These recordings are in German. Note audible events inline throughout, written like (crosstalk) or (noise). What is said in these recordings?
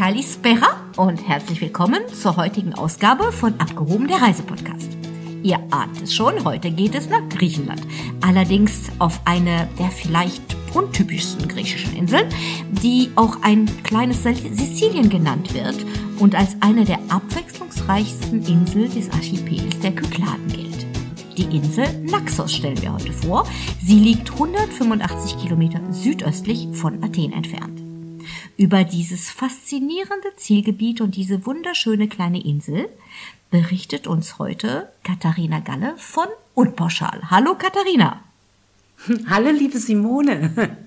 Kalispera und herzlich willkommen zur heutigen Ausgabe von Abgehoben der Reisepodcast. Ihr ahnt es schon, heute geht es nach Griechenland. Allerdings auf eine der vielleicht untypischsten griechischen Inseln, die auch ein kleines Sizilien genannt wird und als eine der abwechslungsreichsten Inseln des Archipels der Kykladen gilt. Die Insel Naxos stellen wir heute vor. Sie liegt 185 Kilometer südöstlich von Athen entfernt. Über dieses faszinierende Zielgebiet und diese wunderschöne kleine Insel berichtet uns heute Katharina Galle von Unpauschal. Hallo Katharina. (laughs) Hallo liebe Simone. (laughs)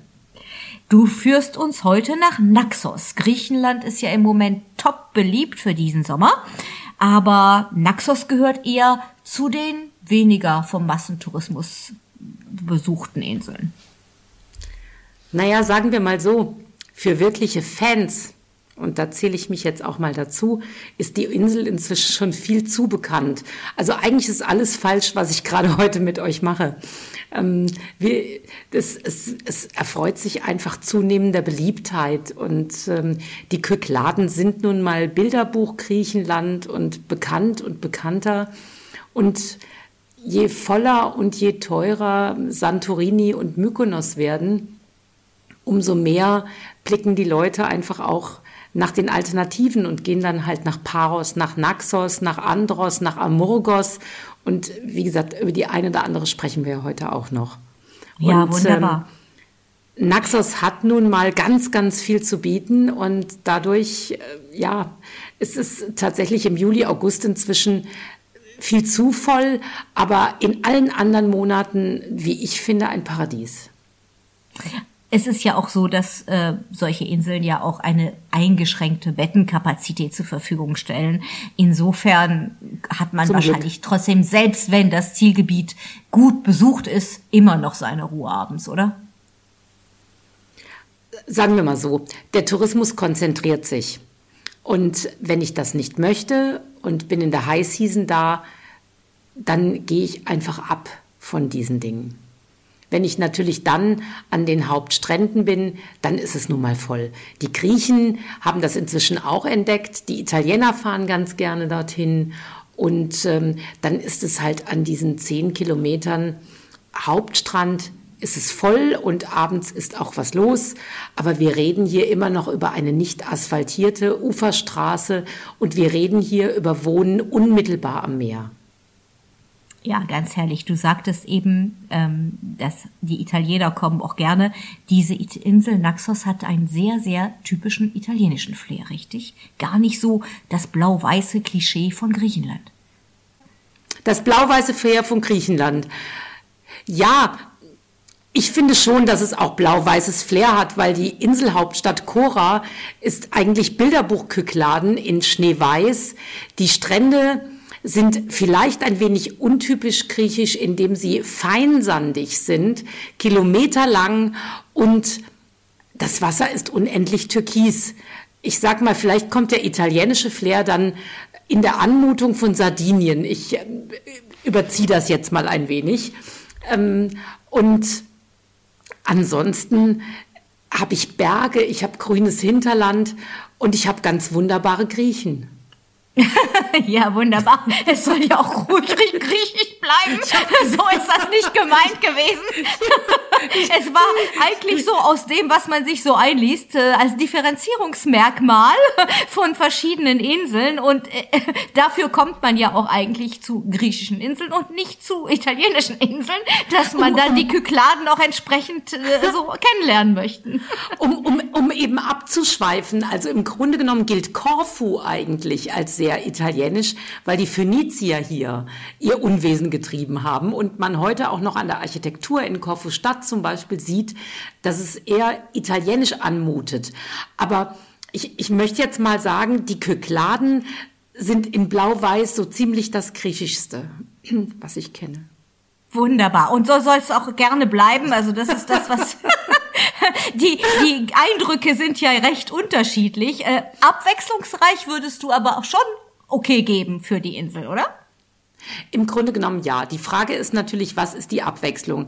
Du führst uns heute nach Naxos. Griechenland ist ja im Moment top beliebt für diesen Sommer, aber Naxos gehört eher zu den weniger vom Massentourismus besuchten Inseln. Naja, sagen wir mal so, für wirkliche Fans, und da zähle ich mich jetzt auch mal dazu, ist die Insel inzwischen schon viel zu bekannt. Also eigentlich ist alles falsch, was ich gerade (laughs) heute mit euch mache. Ähm, wir, das, es, es erfreut sich einfach zunehmender Beliebtheit und ähm, die Kykladen sind nun mal Bilderbuch Griechenland und bekannt und bekannter und je voller und je teurer Santorini und Mykonos werden, umso mehr blicken die Leute einfach auch nach den Alternativen und gehen dann halt nach Paros, nach Naxos, nach Andros, nach Amurgos. Und wie gesagt, über die eine oder andere sprechen wir heute auch noch. Ja, und, wunderbar. Ähm, Naxos hat nun mal ganz, ganz viel zu bieten und dadurch, äh, ja, ist es tatsächlich im Juli, August inzwischen viel zu voll, aber in allen anderen Monaten, wie ich finde, ein Paradies es ist ja auch so, dass äh, solche Inseln ja auch eine eingeschränkte Bettenkapazität zur Verfügung stellen. Insofern hat man Zum wahrscheinlich Glück. trotzdem, selbst wenn das Zielgebiet gut besucht ist, immer noch seine Ruhe abends, oder? Sagen wir mal so, der Tourismus konzentriert sich. Und wenn ich das nicht möchte und bin in der High Season da, dann gehe ich einfach ab von diesen Dingen. Wenn ich natürlich dann an den Hauptstränden bin, dann ist es nun mal voll. Die Griechen haben das inzwischen auch entdeckt. Die Italiener fahren ganz gerne dorthin. Und ähm, dann ist es halt an diesen zehn Kilometern Hauptstrand ist es voll und abends ist auch was los. Aber wir reden hier immer noch über eine nicht asphaltierte Uferstraße und wir reden hier über Wohnen unmittelbar am Meer. Ja, ganz herrlich. Du sagtest eben, ähm, dass die Italiener kommen auch gerne. Diese Insel Naxos hat einen sehr, sehr typischen italienischen Flair, richtig? Gar nicht so das blau-weiße Klischee von Griechenland. Das blau-weiße Flair von Griechenland. Ja, ich finde schon, dass es auch blau-weißes Flair hat, weil die Inselhauptstadt Kora ist eigentlich Bilderbuchkykladen in Schneeweiß. Die Strände sind vielleicht ein wenig untypisch griechisch, indem sie feinsandig sind, kilometerlang und das Wasser ist unendlich türkis. Ich sag mal, vielleicht kommt der italienische Flair dann in der Anmutung von Sardinien. Ich äh, überziehe das jetzt mal ein wenig. Ähm, und ansonsten habe ich Berge, ich habe grünes Hinterland und ich habe ganz wunderbare Griechen. (laughs) ja, wunderbar. Es soll ja auch ruhig griechisch bleiben. (laughs) So ist das nicht gemeint gewesen. (laughs) Es war eigentlich so aus dem, was man sich so einliest, äh, als Differenzierungsmerkmal von verschiedenen Inseln. Und äh, dafür kommt man ja auch eigentlich zu griechischen Inseln und nicht zu italienischen Inseln, dass man dann die Kykladen auch entsprechend äh, so kennenlernen möchte. Um, um, um eben abzuschweifen, also im Grunde genommen gilt Korfu eigentlich als sehr italienisch, weil die Phönizier hier ihr Unwesen getrieben haben und man heute auch noch an der Architektur in Korfu Stadt zum Beispiel sieht, dass es eher italienisch anmutet. Aber ich, ich möchte jetzt mal sagen, die Kykladen sind in Blau-Weiß so ziemlich das Griechischste, (clears throat) was ich kenne. Wunderbar. Und so soll es auch gerne bleiben. Also das ist das, was (laughs) die, die Eindrücke sind ja recht unterschiedlich. Äh, abwechslungsreich würdest du aber auch schon okay geben für die Insel, oder? Im Grunde genommen ja. Die Frage ist natürlich, was ist die Abwechslung?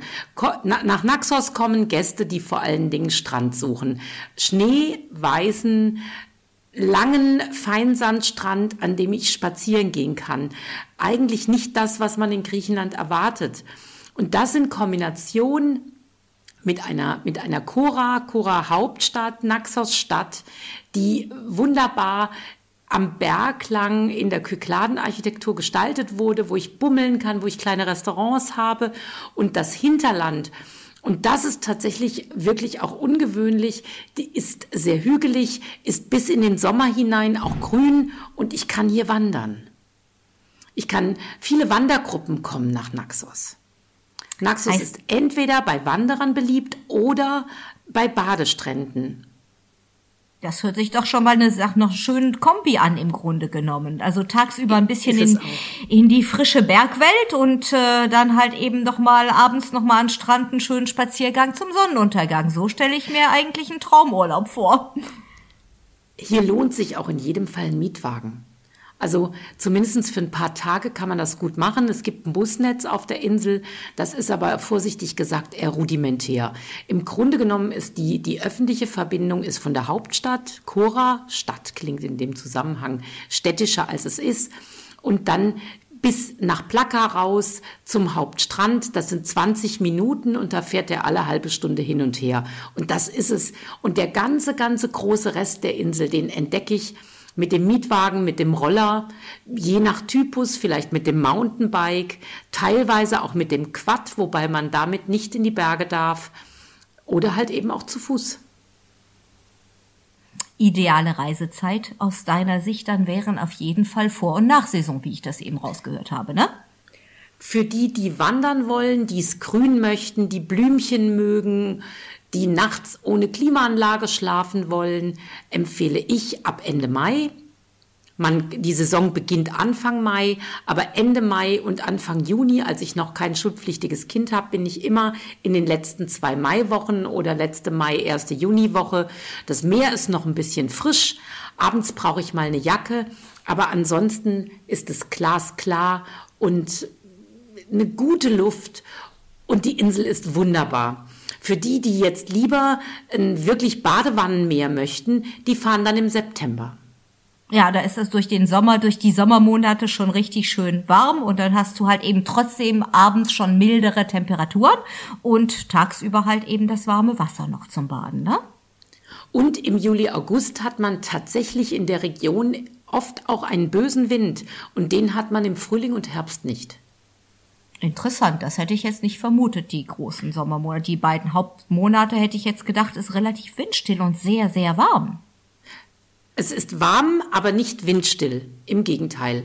Nach Naxos kommen Gäste, die vor allen Dingen Strand suchen. Schneeweißen langen Feinsandstrand, an dem ich spazieren gehen kann. Eigentlich nicht das, was man in Griechenland erwartet. Und das in Kombination mit einer, mit einer Chora, Chora Hauptstadt, Naxos Stadt, die wunderbar am Berg lang in der Kykladenarchitektur gestaltet wurde, wo ich bummeln kann, wo ich kleine Restaurants habe und das Hinterland. Und das ist tatsächlich wirklich auch ungewöhnlich. Die ist sehr hügelig, ist bis in den Sommer hinein auch grün und ich kann hier wandern. Ich kann, viele Wandergruppen kommen nach Naxos. Naxos heißt, ist entweder bei Wanderern beliebt oder bei Badestränden. Das hört sich doch schon mal eine Sache noch schönen Kombi an im Grunde genommen. Also tagsüber ein bisschen in, in die frische Bergwelt und äh, dann halt eben noch mal abends noch mal an Strand einen schönen Spaziergang zum Sonnenuntergang. So stelle ich mir eigentlich einen Traumurlaub vor. Hier lohnt sich auch in jedem Fall ein Mietwagen. Also zumindest für ein paar Tage kann man das gut machen. Es gibt ein Busnetz auf der Insel. Das ist aber vorsichtig gesagt eher rudimentär. Im Grunde genommen ist die, die öffentliche Verbindung ist von der Hauptstadt, Chora, Stadt klingt in dem Zusammenhang städtischer als es ist. Und dann bis nach Plaka raus zum Hauptstrand. Das sind 20 Minuten und da fährt er alle halbe Stunde hin und her. Und das ist es. Und der ganze, ganze große Rest der Insel, den entdecke ich mit dem Mietwagen, mit dem Roller, je nach Typus, vielleicht mit dem Mountainbike, teilweise auch mit dem Quad, wobei man damit nicht in die Berge darf, oder halt eben auch zu Fuß. Ideale Reisezeit aus deiner Sicht dann wären auf jeden Fall Vor- und Nachsaison, wie ich das eben rausgehört habe, ne? Für die, die wandern wollen, die es grün möchten, die Blümchen mögen, die nachts ohne Klimaanlage schlafen wollen, empfehle ich ab Ende Mai. Man, die Saison beginnt Anfang Mai, aber Ende Mai und Anfang Juni, als ich noch kein schulpflichtiges Kind habe, bin ich immer in den letzten zwei Maiwochen oder letzte Mai, erste Juniwoche. Das Meer ist noch ein bisschen frisch. Abends brauche ich mal eine Jacke, aber ansonsten ist es glasklar und eine gute Luft und die Insel ist wunderbar. Für die, die jetzt lieber ein wirklich Badewannenmeer möchten, die fahren dann im September. Ja, da ist es durch den Sommer, durch die Sommermonate schon richtig schön warm und dann hast du halt eben trotzdem abends schon mildere Temperaturen und tagsüber halt eben das warme Wasser noch zum Baden, ne? Und im Juli, August hat man tatsächlich in der Region oft auch einen bösen Wind und den hat man im Frühling und Herbst nicht. Interessant, das hätte ich jetzt nicht vermutet, die großen Sommermonate. Die beiden Hauptmonate hätte ich jetzt gedacht, ist relativ windstill und sehr, sehr warm. Es ist warm, aber nicht windstill. Im Gegenteil.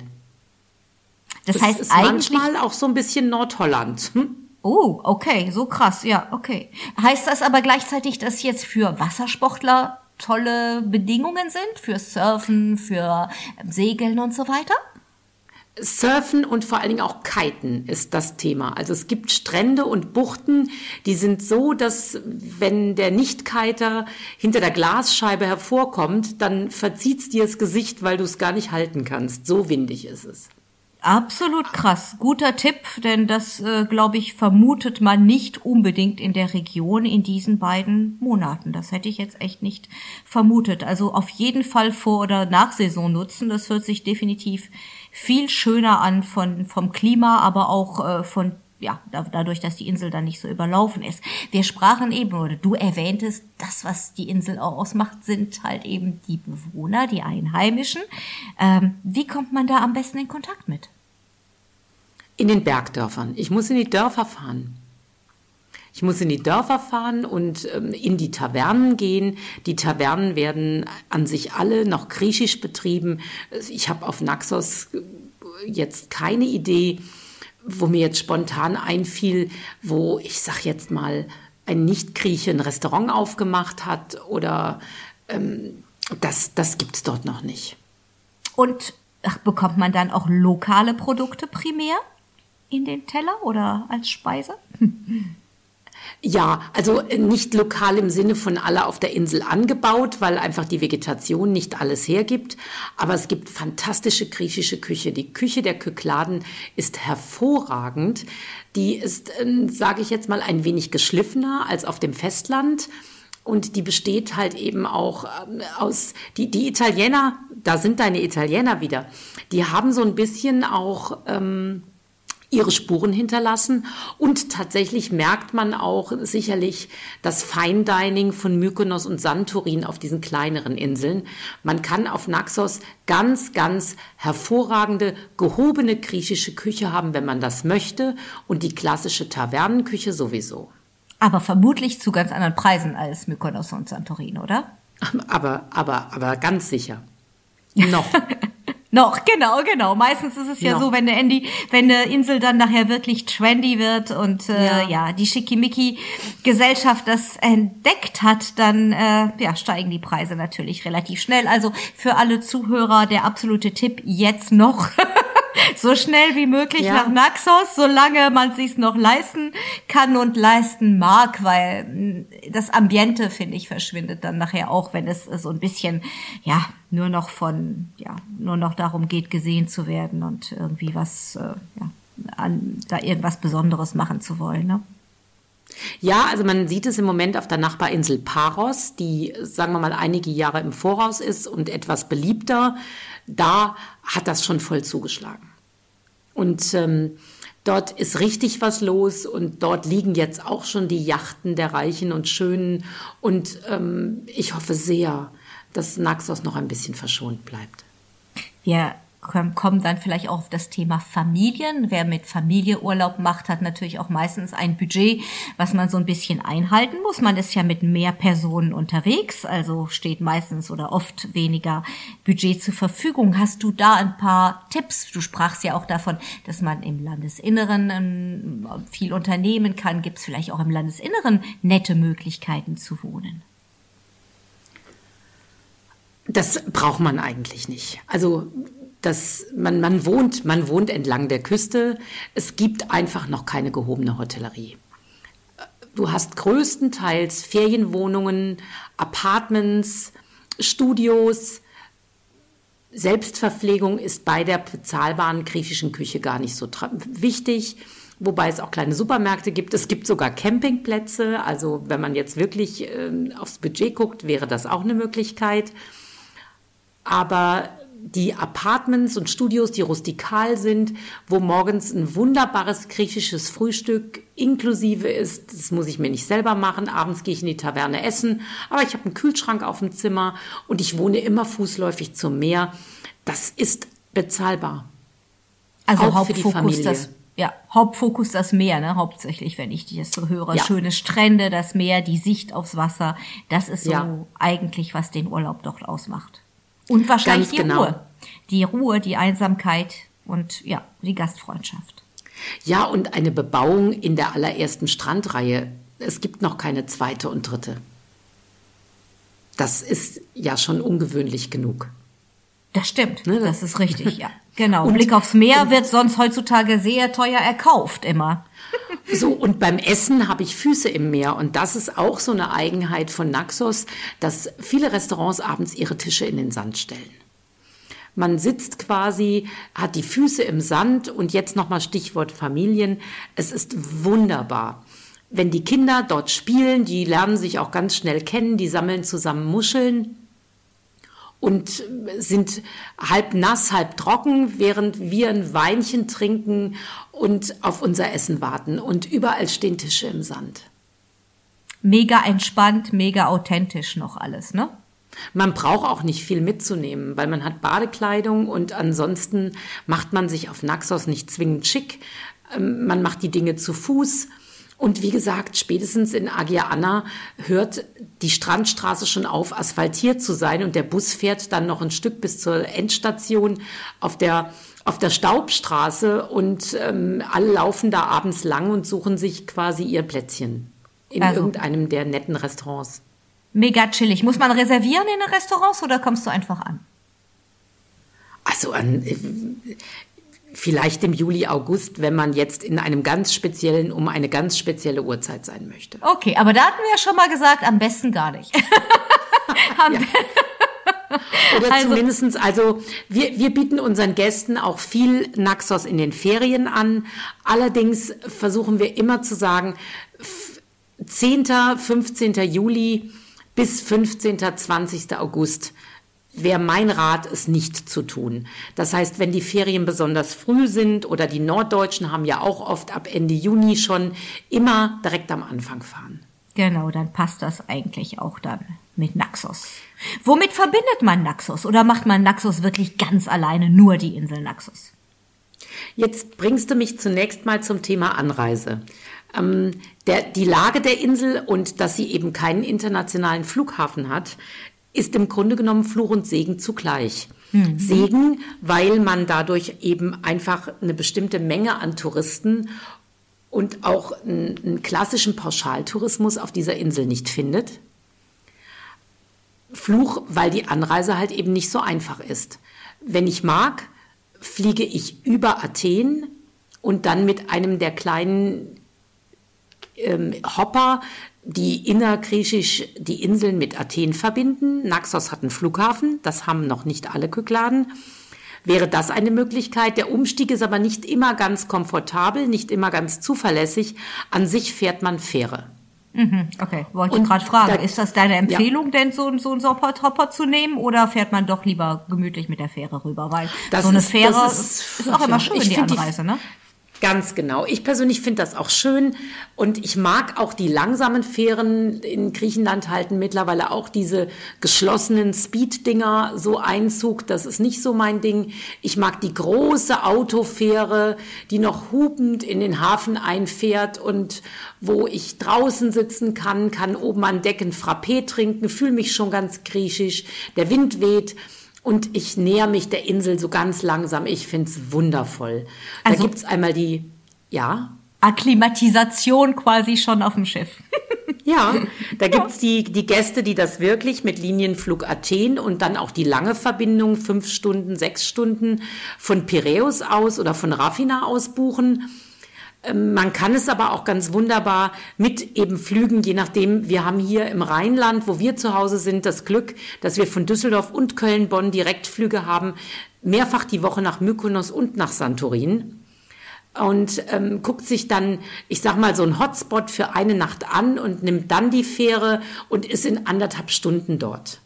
Das es heißt ist eigentlich manchmal auch so ein bisschen Nordholland. Hm? Oh, okay, so krass, ja, okay. Heißt das aber gleichzeitig, dass jetzt für Wassersportler tolle Bedingungen sind? Für Surfen, für Segeln und so weiter? Surfen und vor allen Dingen auch Kiten ist das Thema. Also es gibt Strände und Buchten, die sind so, dass wenn der Nicht-Kiter hinter der Glasscheibe hervorkommt, dann verzieht's dir das Gesicht, weil du es gar nicht halten kannst. So windig ist es. Absolut krass. Guter Tipp, denn das, äh, glaube ich, vermutet man nicht unbedingt in der Region in diesen beiden Monaten. Das hätte ich jetzt echt nicht vermutet. Also auf jeden Fall Vor- oder Nachsaison nutzen. Das hört sich definitiv viel schöner an von, vom Klima, aber auch äh, von ja, dadurch, dass die Insel dann nicht so überlaufen ist. Wir sprachen eben, oder du erwähntest, das, was die Insel auch ausmacht, sind halt eben die Bewohner, die Einheimischen. Ähm, wie kommt man da am besten in Kontakt mit? In den Bergdörfern. Ich muss in die Dörfer fahren. Ich muss in die Dörfer fahren und ähm, in die Tavernen gehen. Die Tavernen werden an sich alle noch griechisch betrieben. Ich habe auf Naxos jetzt keine Idee, wo mir jetzt spontan einfiel, wo ich sag jetzt mal ein Nicht-Grieche ein Restaurant aufgemacht hat oder ähm, das, das gibt es dort noch nicht. Und bekommt man dann auch lokale Produkte primär in den Teller oder als Speise? (laughs) Ja, also äh, nicht lokal im Sinne von alle auf der Insel angebaut, weil einfach die Vegetation nicht alles hergibt. Aber es gibt fantastische griechische Küche. Die Küche der Kykladen ist hervorragend. Die ist, äh, sage ich jetzt mal, ein wenig geschliffener als auf dem Festland. Und die besteht halt eben auch ähm, aus, die, die Italiener, da sind deine Italiener wieder, die haben so ein bisschen auch ähm, ihre Spuren hinterlassen. Und tatsächlich merkt man auch sicherlich das Fine Dining von Mykonos und Santorin auf diesen kleineren Inseln. Man kann auf Naxos ganz, ganz hervorragende, gehobene griechische Küche haben, wenn man das möchte. Und die klassische Tavernenküche sowieso. Aber vermutlich zu ganz anderen Preisen als Mykonos und Santorin, oder? Aber, aber, aber ganz sicher. (laughs) Noch. Noch, genau, genau. Meistens ist es ja Noch. so, wenn eine, Andy, wenn eine Insel dann nachher wirklich trendy wird und äh, ja. ja die Schickimicki-Gesellschaft das entdeckt hat, dann äh, ja, steigen die Preise natürlich relativ schnell. Also für alle Zuhörer der absolute Tipp jetzt noch (laughs) (laughs) so schnell wie möglich ja. nach Naxos, solange man sich's noch leisten kann und leisten mag, weil mm, das Ambiente, finde ich, verschwindet dann nachher auch, wenn es so ein bisschen, ja, nur noch von, ja, nur noch darum geht, gesehen zu werden und irgendwie was, äh, ja, an, da irgendwas Besonderes machen zu wollen, ne? Ja, also man sieht es im Moment auf der Nachbarinsel Paros, die, sagen wir mal, einige Jahre im Voraus ist und etwas beliebter. Da hat das schon voll zugeschlagen. Und ähm, dort ist richtig was los und dort liegen jetzt auch schon die Yachten der Reichen und Schönen. Und ähm, ich hoffe sehr, dass Naxos noch ein bisschen verschont bleibt. Wir kommen dann vielleicht auch auf das Thema Familien. Wer mit Familie Urlaub macht, hat natürlich auch meistens ein Budget, was man so ein bisschen einhalten muss. Man ist ja mit mehr Personen unterwegs, also steht meistens oder oft weniger Budget zur Verfügung. Hast du da ein paar Tipps? Du sprachst ja auch davon, dass man im Landesinneren ähm, viel unternehmen kann. Gibt es vielleicht auch im Landesinneren nette Möglichkeiten zu wohnen? Das braucht man eigentlich nicht. Also dass man, man wohnt, man wohnt entlang der Küste. Es gibt einfach noch keine gehobene Hotellerie. Du hast größtenteils Ferienwohnungen, Apartments, Studios. Selbstverpflegung ist bei der bezahlbaren griechischen Küche gar nicht so wichtig, wobei es auch kleine Supermärkte gibt. Es gibt sogar Campingplätze. Also wenn man jetzt wirklich äh, aufs Budget guckt, wäre das auch eine Möglichkeit. Aber die Apartments und Studios, die rustikal sind, wo morgens ein wunderbares griechisches Frühstück inklusive ist. Das muss ich mir nicht selber machen. Abends gehe ich in die Taverne essen. Aber ich habe einen Kühlschrank auf dem Zimmer und ich wohne immer fußläufig zum Meer. Das ist bezahlbar. Also Auch Hauptfokus das ja, Hauptfokus das Meer, ne, hauptsächlich, wenn ich das so höre. Ja. Schöne Strände, das Meer, die Sicht aufs Wasser. Das ist so ja. eigentlich, was den Urlaub dort ausmacht. Und wahrscheinlich Ganz die genau. Ruhe. Die Ruhe, die Einsamkeit und ja, die Gastfreundschaft. Ja, und eine Bebauung in der allerersten Strandreihe. Es gibt noch keine zweite und dritte. Das ist ja schon ungewöhnlich genug. Das stimmt, ne? das ist richtig, ja. Genau. Und, Blick aufs Meer wird sonst heutzutage sehr teuer erkauft, immer. So, und beim Essen habe ich Füße im Meer. Und das ist auch so eine Eigenheit von Naxos, dass viele Restaurants abends ihre Tische in den Sand stellen. Man sitzt quasi, hat die Füße im Sand und jetzt nochmal Stichwort Familien. Es ist wunderbar. Wenn die Kinder dort spielen, die lernen sich auch ganz schnell kennen, die sammeln zusammen Muscheln und sind halb nass, halb trocken, während wir ein Weinchen trinken und auf unser Essen warten. Und überall stehen Tische im Sand. Mega entspannt, mega authentisch noch alles, ne? Man braucht auch nicht viel mitzunehmen, weil man hat Badekleidung und ansonsten macht man sich auf Naxos nicht zwingend schick. Ähm, man macht die Dinge zu Fuß und wie gesagt, spätestens in Agia Anna hört die Strandstraße schon auf, asphaltiert zu sein und der Bus fährt dann noch ein Stück bis zur Endstation auf der auf der Staubstraße und ähm, alle laufen da abends lang und suchen sich quasi ihr Plätzchen in also. irgendeinem der netten Restaurants. Mega chillig. Muss man reservieren in den Restaurants oder kommst du einfach an? Also an, vielleicht im Juli, August, wenn man jetzt in einem ganz speziellen, um eine ganz spezielle Uhrzeit sein möchte. Okay, aber da hatten wir ja schon mal gesagt, am besten gar nicht. (laughs) ja. (laughs) Oder also, zumindestens, also wir, wir bieten unseren Gästen auch viel Naxos in den Ferien an. Allerdings versuchen wir immer zu sagen, 10., 15. Juli bis 15. 20. August wäre mein Rat, es nicht zu tun. Das heißt, wenn die Ferien besonders früh sind oder die Norddeutschen haben ja auch oft ab Ende Juni schon, immer direkt am Anfang fahren. Genau, dann passt das eigentlich auch dann mit Naxos. Womit verbindet man Naxos oder macht man Naxos wirklich ganz alleine nur die Insel Naxos? Jetzt bringst du mich zunächst mal zum Thema Anreise. Ähm, der, die Lage der Insel und dass sie eben keinen internationalen Flughafen hat, ist im Grunde genommen Fluch und Segen zugleich. Mhm. Segen, weil man dadurch eben einfach eine bestimmte Menge an Touristen und auch einen, einen klassischen Pauschaltourismus auf dieser Insel nicht findet. Fluch, weil die Anreise halt eben nicht so einfach ist. Wenn ich mag, fliege ich über Athen und dann mit einem der kleinen ähm, Hopper, die innergriechisch die Inseln mit Athen verbinden. Naxos hat einen Flughafen, das haben noch nicht alle Kykladen wäre das eine Möglichkeit. Der Umstieg ist aber nicht immer ganz komfortabel, nicht immer ganz zuverlässig. An sich fährt man Fähre. Mhm, okay, wollte ich gerade fragen. Da, ist das deine Empfehlung, ja. denn so, so einen Hopper zu nehmen oder fährt man doch lieber gemütlich mit der Fähre rüber? Weil das so eine ist, Fähre ist, ist, auch immer schön, die Anreise, die, ne? Ganz genau. Ich persönlich finde das auch schön und ich mag auch die langsamen Fähren. In Griechenland halten mittlerweile auch diese geschlossenen Speed-Dinger so Einzug. Das ist nicht so mein Ding. Ich mag die große Autofähre, die noch hupend in den Hafen einfährt und wo ich draußen sitzen kann, kann oben an Deck ein Frappé trinken, fühle mich schon ganz griechisch. Der Wind weht. Und ich näher mich der Insel so ganz langsam. Ich finde es wundervoll. Also, da gibt's einmal die, ja. Akklimatisation quasi schon auf dem Schiff. (laughs) ja, da gibt's die, die Gäste, die das wirklich mit Linienflug Athen und dann auch die lange Verbindung, fünf Stunden, sechs Stunden von Piräus aus oder von Raffina aus buchen. Ähm, man kann es aber auch ganz wunderbar mit eben Flügen, je nachdem. Wir haben hier im Rheinland, wo wir zu Hause sind, das Glück, dass wir von Düsseldorf und Köln-Bonn Direktflüge haben, mehrfach die Woche nach Mykonos und nach Santorin. Und ähm, guckt sich dann, ich sag mal, so ein Hotspot für eine Nacht an und nimmt dann die Fähre und ist in anderthalb Stunden dort.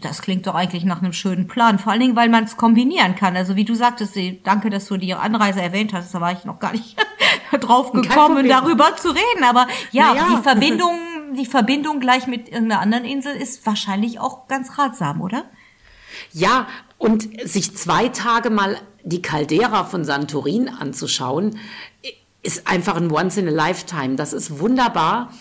Das klingt doch eigentlich nach einem schönen Plan. Vor allen Dingen, weil man es kombinieren kann. Also wie du sagtest, danke, dass du die Anreise erwähnt hast, da war ich noch gar nicht (laughs) drauf gekommen, darüber zu reden. Aber ja, naja. die Verbindung, die Verbindung gleich mit irgendeiner anderen Insel ist wahrscheinlich auch ganz ratsam, oder? Ja, und sich zwei Tage mal die Caldera von Santorin anzuschauen, ist einfach ein Once in a Lifetime. Das ist wunderbar.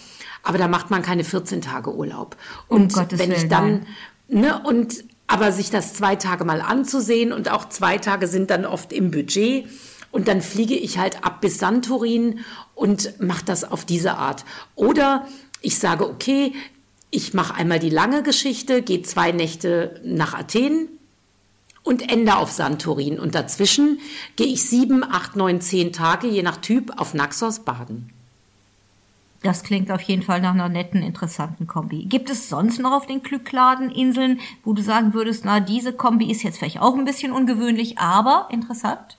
Aber da macht man keine 14 Tage Urlaub. Und um wenn ich dann, Ne? Und aber sich das zwei Tage mal anzusehen und auch zwei Tage sind dann oft im Budget. Und dann fliege ich halt ab bis Santorin und mache das auf diese Art. Oder ich sage, okay, ich mache einmal die lange Geschichte, gehe zwei Nächte nach Athen und ende auf Santorin. Und dazwischen gehe ich sieben, acht, neun, zehn Tage, je nach Typ, auf Naxos baden. Das klingt auf jeden Fall nach einer netten, interessanten Kombi. Gibt es sonst noch auf den Glückladen-Inseln, wo du sagen würdest, na, diese Kombi ist jetzt vielleicht auch ein bisschen ungewöhnlich, aber interessant?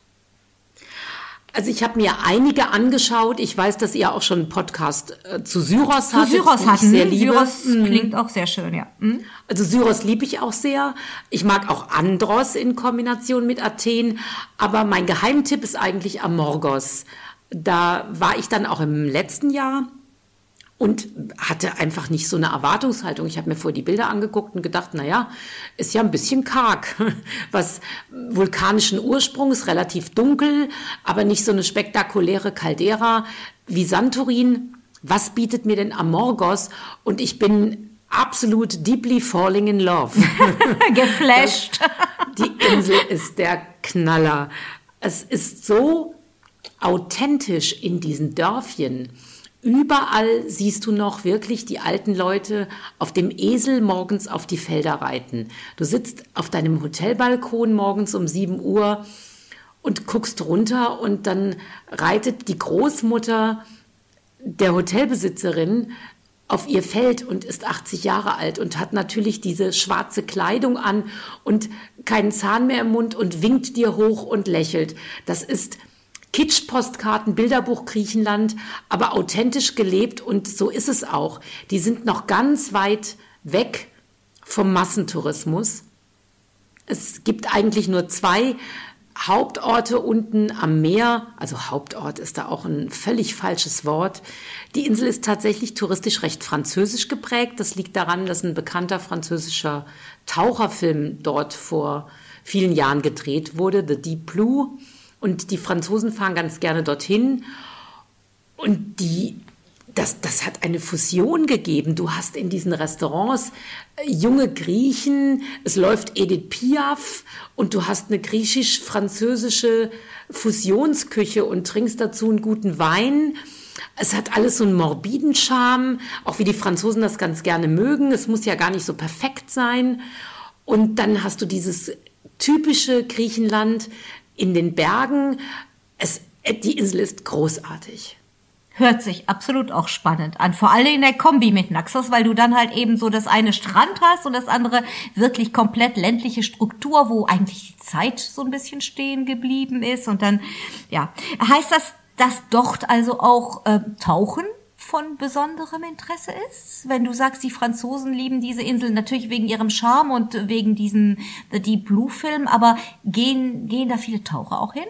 Also ich habe mir einige angeschaut. Ich weiß, dass ihr auch schon einen Podcast äh, zu Syros hattet. Zu Syros hatten. Sehr liebe. Syros mhm. klingt auch sehr schön, ja. Mhm. Also Syros liebe ich auch sehr. Ich mag auch Andros in Kombination mit Athen. Aber mein Geheimtipp ist eigentlich Amorgos. Da war ich dann auch im letzten Jahr und hatte einfach nicht so eine Erwartungshaltung. Ich habe mir vor die Bilder angeguckt und gedacht, na ja, ist ja ein bisschen karg. (laughs) Was vulkanischen Ursprungs, relativ dunkel, aber nicht so eine spektakuläre Caldera wie Santorin. Was bietet mir denn Amorgos? Und ich bin absolut deeply falling in love. (laughs) Geflasht. die Insel ist der Knaller. Es ist so authentisch in diesen Dörfchen Überall siehst du noch wirklich die alten Leute auf dem Esel morgens auf die Felder reiten. Du sitzt auf deinem Hotelbalkon morgens um 7 Uhr und guckst runter und dann reitet die Großmutter der Hotelbesitzerin auf ihr Feld und ist 80 Jahre alt und hat natürlich diese schwarze Kleidung an und keinen Zahn mehr im Mund und winkt dir hoch und lächelt. Das ist Kitsch-Postkarten, Bilderbuch Griechenland, aber authentisch gelebt und so ist es auch. Die sind noch ganz weit weg vom Massentourismus. Es gibt eigentlich nur zwei Hauptorte unten am Meer, also Hauptort ist da auch ein völlig falsches Wort. Die Insel ist tatsächlich touristisch recht französisch geprägt. Das liegt daran, dass ein bekannter französischer Taucherfilm dort vor vielen Jahren gedreht wurde, The Deep Blue. Und die Franzosen fahren ganz gerne dorthin. Und die das, das hat eine Fusion gegeben. Du hast in diesen Restaurants äh, junge Griechen, es läuft Edith Piaf und du hast eine griechisch-französische Fusionsküche und trinkst dazu einen guten Wein. Es hat alles so einen morbiden Charme, auch wie die Franzosen das ganz gerne mögen. Es muss ja gar nicht so perfekt sein. Und dann hast du dieses typische Griechenland in den Bergen. Es, die Insel ist großartig. Hört sich absolut auch spannend an. Vor allem in der Kombi mit Naxos, weil du dann halt eben so das eine Strand hast und das andere wirklich komplett ländliche Struktur, wo eigentlich die Zeit so ein bisschen stehen geblieben ist. Und dann, ja. Heißt das, dass dort also auch äh, Tauchen von besonderem Interesse ist? Wenn du sagst, die Franzosen lieben diese Insel natürlich wegen ihrem Charme und wegen diesem The Deep Blue Film, aber gehen, gehen da viele Taucher auch hin?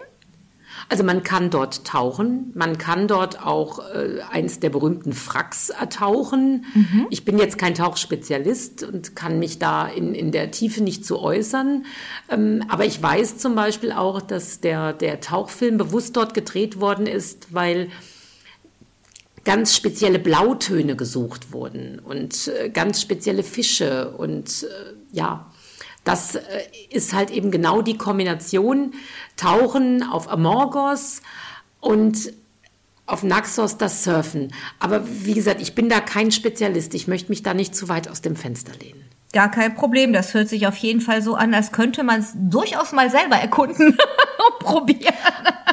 Also man kann dort tauchen, man kann dort auch äh, eins der berühmten Fracks ertauchen. Mhm. Ich bin jetzt kein Tauchspezialist und kann mich da in, in der Tiefe nicht zu äußern. Ähm, aber ich weiß zum Beispiel auch, dass der, der Tauchfilm bewusst dort gedreht worden ist, weil ganz spezielle Blautöne gesucht wurden und äh, ganz spezielle Fische und äh, ja, das äh, ist halt eben genau die Kombination Tauchen auf Amorgos und auf Naxos das Surfen. Aber wie gesagt, ich bin da kein Spezialist. Ich möchte mich da nicht zu weit aus dem Fenster lehnen. Gar kein Problem. Das hört sich auf jeden Fall so an, als könnte man es durchaus mal selber erkunden (laughs) und probieren.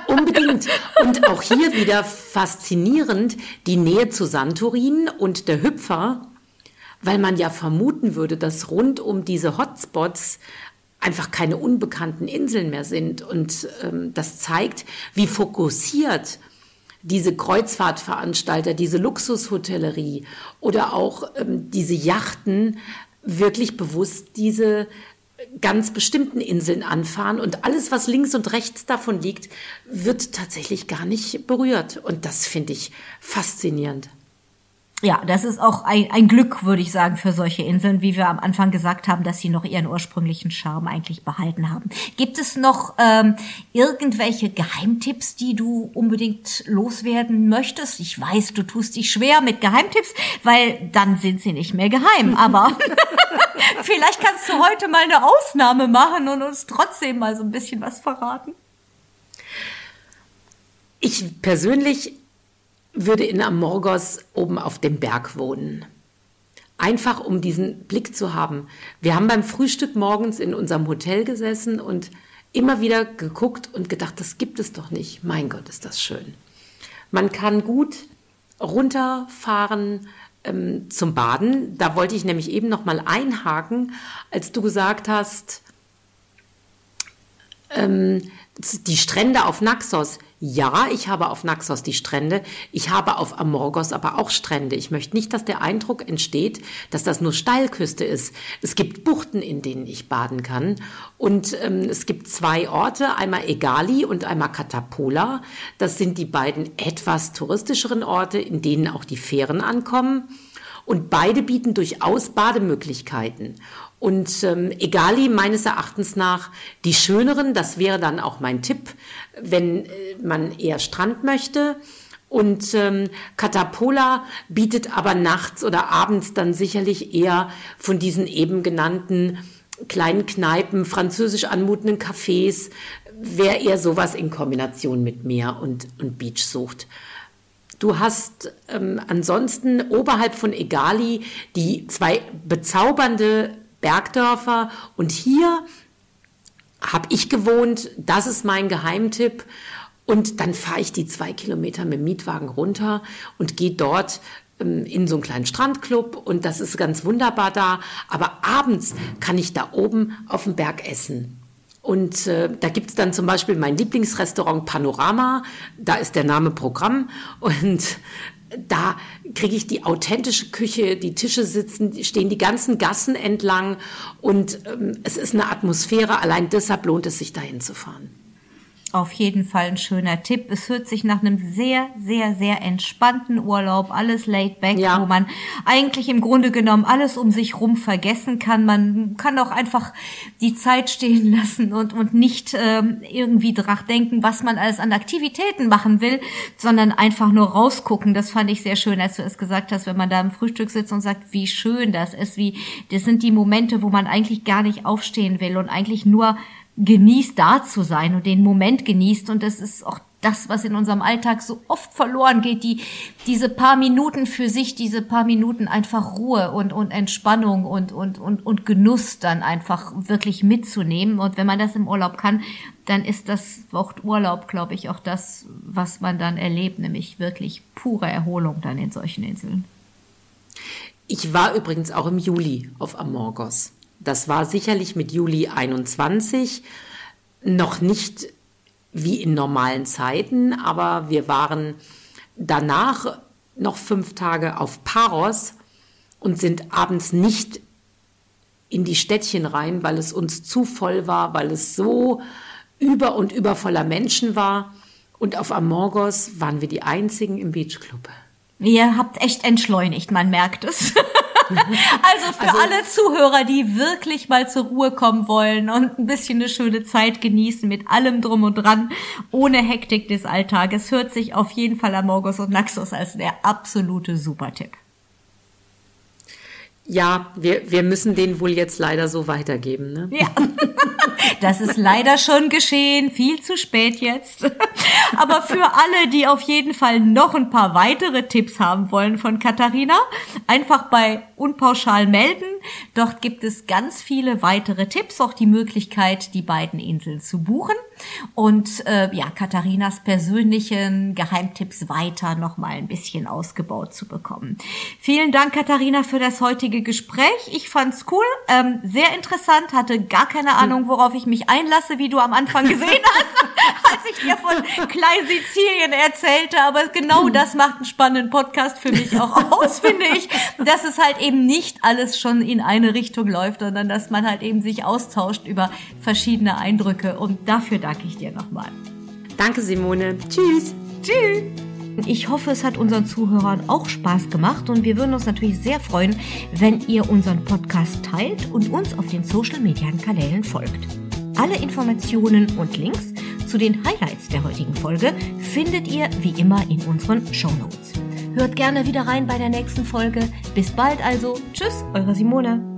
Unbedingt. Und auch hier wieder faszinierend die Nähe zu Santorin und der Hüpfer weil man ja vermuten würde, dass rund um diese Hotspots einfach keine unbekannten Inseln mehr sind. Und ähm, das zeigt, wie fokussiert diese Kreuzfahrtveranstalter, diese Luxushotellerie oder auch ähm, diese Yachten wirklich bewusst diese ganz bestimmten Inseln anfahren und alles, was links und rechts davon liegt, wird tatsächlich gar nicht berührt. Und das finde ich faszinierend. Ja, das ist auch ein, ein Glück, würde ich sagen, für solche Inseln, wie wir am Anfang gesagt haben, dass sie noch ihren ursprünglichen Charme eigentlich behalten haben. Gibt es noch ähm, irgendwelche Geheimtipps, die du unbedingt loswerden möchtest? Ich weiß, du tust dich schwer mit Geheimtipps, weil dann sind sie nicht mehr geheim. Aber (laughs) vielleicht kannst du heute mal eine Ausnahme machen und uns trotzdem mal so ein bisschen was verraten. Ich persönlich würde in Amorgos oben auf dem Berg wohnen. Einfach um diesen Blick zu haben. Wir haben beim Frühstück morgens in unserem Hotel gesessen und immer wieder geguckt und gedacht, das gibt es doch nicht. Mein Gott, ist das schön. Man kann gut runterfahren ähm, zum Baden. Da wollte ich nämlich eben noch mal einhaken, als du gesagt hast, ähm, die Strände auf Naxos. Ja, ich habe auf Naxos die Strände. Ich habe auf Amorgos aber auch Strände. Ich möchte nicht, dass der Eindruck entsteht, dass das nur Steilküste ist. Es gibt Buchten, in denen ich baden kann. Und ähm, es gibt zwei Orte, einmal Egali und einmal Katapola. Das sind die beiden etwas touristischeren Orte, in denen auch die Fähren ankommen. Und beide bieten durchaus Bademöglichkeiten. Und ähm, Egali meines Erachtens nach die schöneren, das wäre dann auch mein Tipp, wenn äh, man eher Strand möchte. Und ähm, Catapola bietet aber nachts oder abends dann sicherlich eher von diesen eben genannten kleinen Kneipen, französisch anmutenden Cafés, wer eher sowas in Kombination mit Meer und, und Beach sucht. Du hast ähm, ansonsten oberhalb von Egali die zwei bezaubernde Bergdörfer. Und hier habe ich gewohnt, das ist mein Geheimtipp. Und dann fahre ich die zwei Kilometer mit dem Mietwagen runter und gehe dort ähm, in so einen kleinen Strandclub und das ist ganz wunderbar da. Aber abends kann ich da oben auf dem Berg essen. Und äh, da gibt es dann zum Beispiel mein Lieblingsrestaurant Panorama. Da ist der Name Programm. Und da kriege ich die authentische Küche, die Tische sitzen, stehen die ganzen Gassen entlang und ähm, es ist eine Atmosphäre. Allein deshalb lohnt es sich, dahin zu fahren auf jeden Fall ein schöner Tipp. Es hört sich nach einem sehr, sehr, sehr entspannten Urlaub, alles laid back, ja. wo man eigentlich im Grunde genommen alles um sich rum vergessen kann. Man kann auch einfach die Zeit stehen (laughs) lassen und, und nicht ähm, irgendwie drach denken, was man alles an Aktivitäten machen will, sondern einfach nur rausgucken. Das fand ich sehr schön, als du es gesagt hast, wenn man da im Frühstück sitzt und sagt, wie schön das ist, wie, das sind die Momente, wo man eigentlich gar nicht aufstehen will und eigentlich nur genießt, da zu sein und den Moment genießt. Und das ist auch das, was in unserem Alltag so oft verloren geht, die, diese paar Minuten für sich, diese paar Minuten einfach Ruhe und, und Entspannung und, und, und, und Genuss dann einfach wirklich mitzunehmen. Und wenn man das im Urlaub kann, dann ist das Wort Urlaub, glaube ich, auch das, was man dann erlebt, nämlich wirklich pure Erholung dann in solchen Inseln. Ich war übrigens auch im Juli auf Amorgos. Das war sicherlich mit Juli 21 noch nicht wie in normalen Zeiten, aber wir waren danach noch fünf Tage auf Paros und sind abends nicht in die Städtchen rein, weil es uns zu voll war, weil es so über und über voller Menschen war. Und auf Amorgos waren wir die einzigen im Beachclub. Ihr habt echt entschleunigt, man merkt es. (laughs) (laughs) also für also, alle Zuhörer, die wirklich mal zur Ruhe kommen wollen und ein bisschen eine schöne Zeit genießen mit allem drum und dran, ohne Hektik des Alltages, hört sich auf jeden Fall Amorgos und Naxos als der absolute Supertipp. Ja, wir, wir müssen den wohl jetzt leider so weitergeben. Ne? Ja, (laughs) das ist leider schon geschehen, viel zu spät jetzt. (laughs) Aber für alle, die auf jeden Fall noch ein paar weitere Tipps haben wollen von Katharina, einfach bei Unpauschal melden. Dort gibt es ganz viele weitere Tipps, auch die Möglichkeit, die beiden Inseln zu buchen und äh, ja, Katharinas persönlichen Geheimtipps weiter noch mal ein bisschen ausgebaut zu bekommen. Vielen Dank, Katharina, für das heutige Gespräch. Ich fand's cool, ähm, sehr interessant, hatte gar keine Ahnung, worauf ich mich einlasse, wie du am Anfang gesehen hast, (laughs) als ich dir von (laughs) Klein Sizilien erzählte. Aber genau das macht einen spannenden Podcast für mich auch (laughs) aus, finde ich, dass es halt eben nicht alles schon in eine Richtung läuft, sondern dass man halt eben sich austauscht über verschiedene Eindrücke. Und dafür danke ich dir nochmal. Danke, Simone. Tschüss. Tschüss. Ich hoffe, es hat unseren Zuhörern auch Spaß gemacht und wir würden uns natürlich sehr freuen, wenn ihr unseren Podcast teilt und uns auf den Social Media Kanälen folgt. Alle Informationen und Links zu den Highlights der heutigen Folge findet ihr wie immer in unseren Show Notes. Hört gerne wieder rein bei der nächsten Folge. Bis bald also. Tschüss, eure Simone.